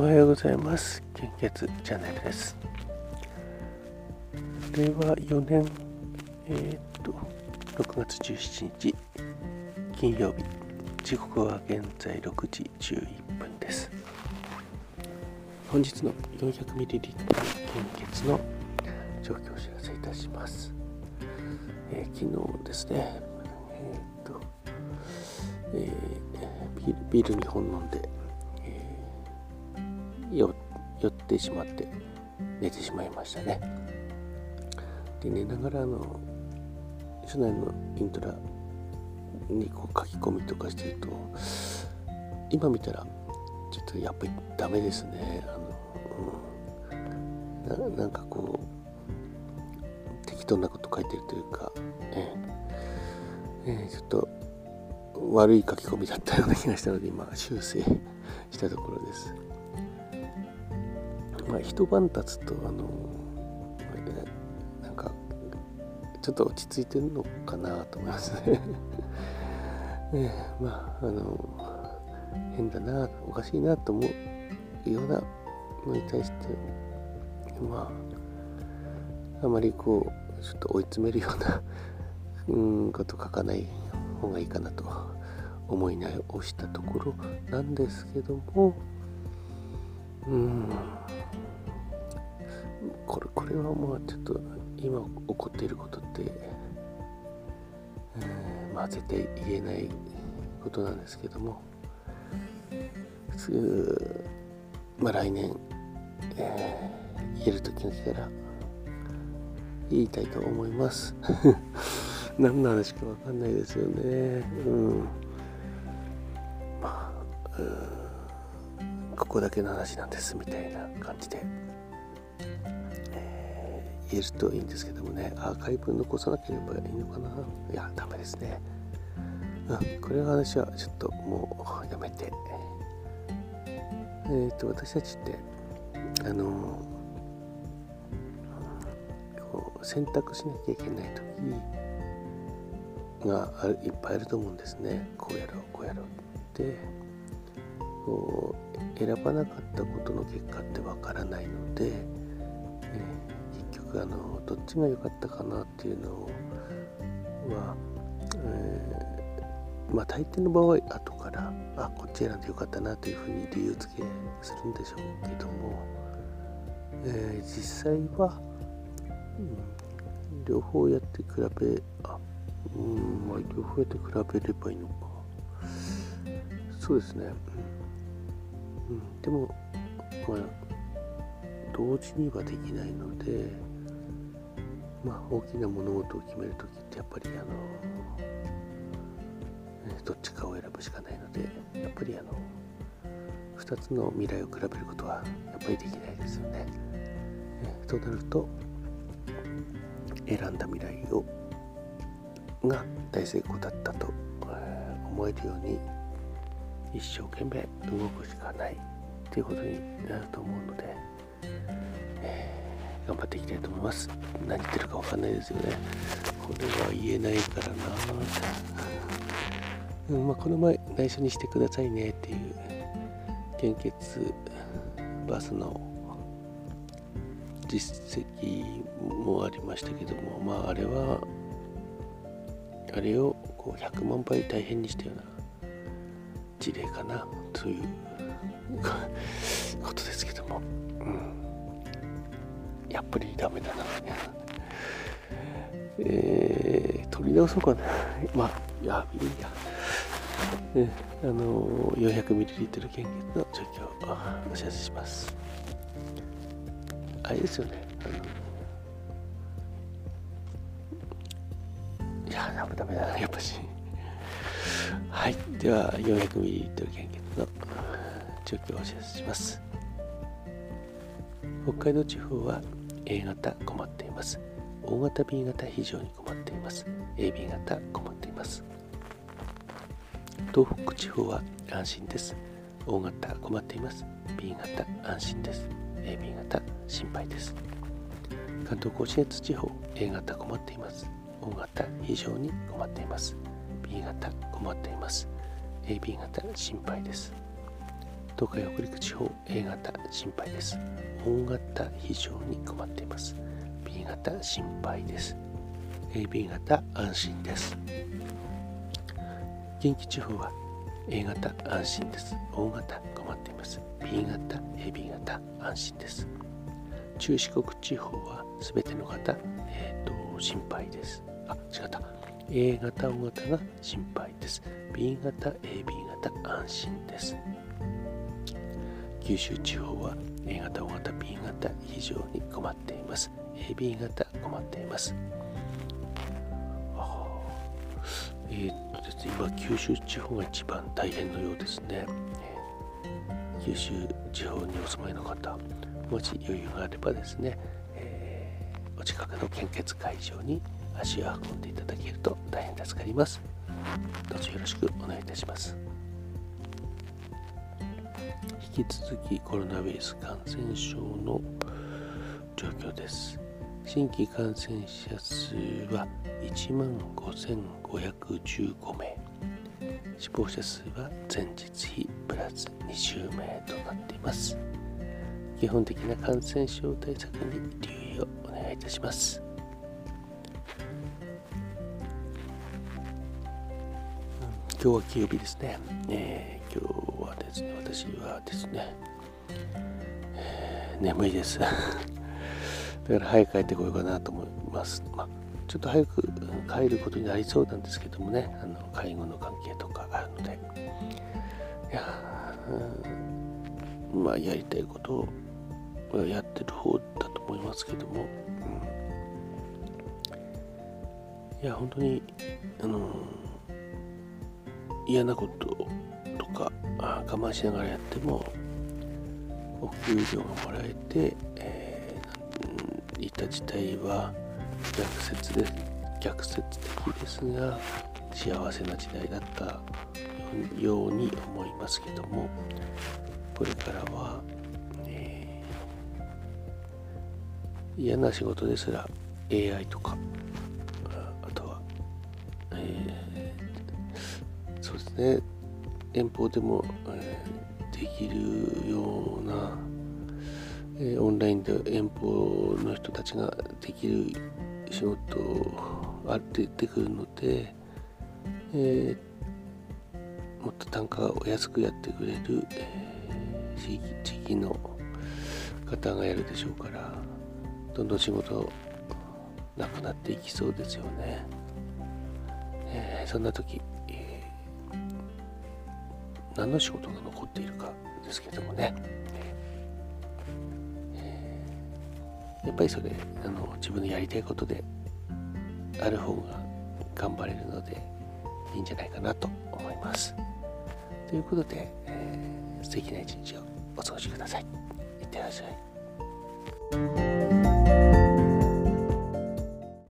おはようございます。献血チャンネルです。令和4年えー、っと6月17日金曜日。時刻は現在6時11分です。本日の 400ml 献血の状況をお知らせいたします、えー、昨日ですねえー、っと、え、ビール2本飲んで酔ってしまって寝てしまいましたね。で寝ながらあの社内のイントラにこう書き込みとかしてると今見たらちょっとやっぱりダメですね。あの、うん、なんかこう適当なこと書いてるというか、え。ええちょっと悪い書き込みだったような気がしたので今修正したところです。まあ、一晩経つとあのなんかちょっと落ち着いてるのかなと思いますね。ね まああの変だなおかしいなと思うようなのに対してまああまりこうちょっと追い詰めるような うんこと書かない方がいいかなと思い直したところなんですけどもうん。これこれはまあちょっと今起こっていることって、えー、まあ絶対言えないことなんですけどもすぐまあ来年、えー、言える時が来たら言いたいと思います。何の話か分かんないですよね。うん。まあここだけの話なんですみたいな感じで。言えるといいんですけどもね。アーカイブ残さなければいいのかな。いやダメですね。うんこれの話はちょっともうやめて。えっ、と私たちってあのこう選択しなきゃいけない時がいっぱいあると思うんですね。こうやろうこうやろうって。こう選ばなかったことの結果ってわからないので、あのどっちが良かったかなっていうのは、えー、まあ大抵の場合後からあこっち選んでよかったなというふうに理由付けするんでしょうけども、えー、実際は、うん、両方やって比べあうんまあ両方やって比べればいいのか。そうですね、うん、でもまあ同時にはできないのでまあ、大きな物事を決める時ってやっぱりあの、どっちかを選ぶしかないのでやっぱりあの2つの未来を比べることはやっぱりできないですよね。えとなると選んだ未来をが大成功だったと、思えるように一生懸命動くしかないということになると思うので。頑張っていきたいと思います。何言ってるか分かんないですよね。これは言えないからな。うんまあ、この前内緒にしてくださいねっていう献血バスの実績もありましたけどもまああれはあれをこう100万倍大変にしたような事例かなということですけども、うん。やっぱりダメだな。えー、取り直そうかな。まあ、いや、いいや。ね、あの 400ml 献血の状況をお知らせします。あれですよね。いや、ダメダメだな、やっぱし。はい。では、400ml 献血の状況をお知らせします。北海道地方は A 型困っています。O 型 B 型非常に困っています。AB 型困っています。東北地方は安心です。O 型困っています。B 型安心です。AB 型心配です。関東甲信越地方 A 型困っています。O 型非常に困っています。B 型困っています。AB 型心配です。東海北陸地方 A 型心配です。大型非常に困っています。B 型心配です。AB 型安心です。近畿地方は A 型安心です。O 型困っています。B 型、AB 型安心です。中四国地方はすべての方、えーと、心配です。あ、違った。A 型、O 型が心配です。B 型、AB 型安心です。九州地方は A 型、O 型、B 型非常に困っています。AB 型困っています。えー、っとですね、今九州地方が一番大変のようですね。九州地方にお住まいの方、もし余裕があればですね、えー、お近くの献血会場に足を運んでいただけると大変助かります。どうぞよろしくお願いいたします。引き続きコロナウイルス感染症の状況です。新規感染者数は1万5515名。死亡者数は前日比プラス20名となっています。基本的な感染症対策に留意をお願いいたします。今日は金曜日ですね。えー、今日はですね、私はですね、えー、眠いです。だから早く帰ってこようかなと思います。まあ、ちょっと早く帰ることになりそうなんですけどもね、あの介護の関係とかあるので、いや、うん、まあやりたいことをやってる方だと思いますけども、うん、いや本当にあの嫌なこととか我慢しながらやってもお給料がもらえて、えー、いた自体は逆説で逆説的ですが幸せな時代だったように思いますけどもこれからはえ嫌な仕事ですら AI とかあとは、えー、そうですね。遠方でも、えー、できるような、えー、オンラインで遠方の人たちができる仕事あってくるので、えー、もっと単価を安くやってくれる、えー、地域地域の方がやるでしょうからどんどん仕事なくなっていきそうですよね。えー、そんな時、何の仕事が残っているかですけどもね、えー、やっぱりそれあの自分のやりたいことである方が頑張れるのでいいんじゃないかなと思います。ということで、えー、素敵な一日をお過ごしください。いってらっしゃい。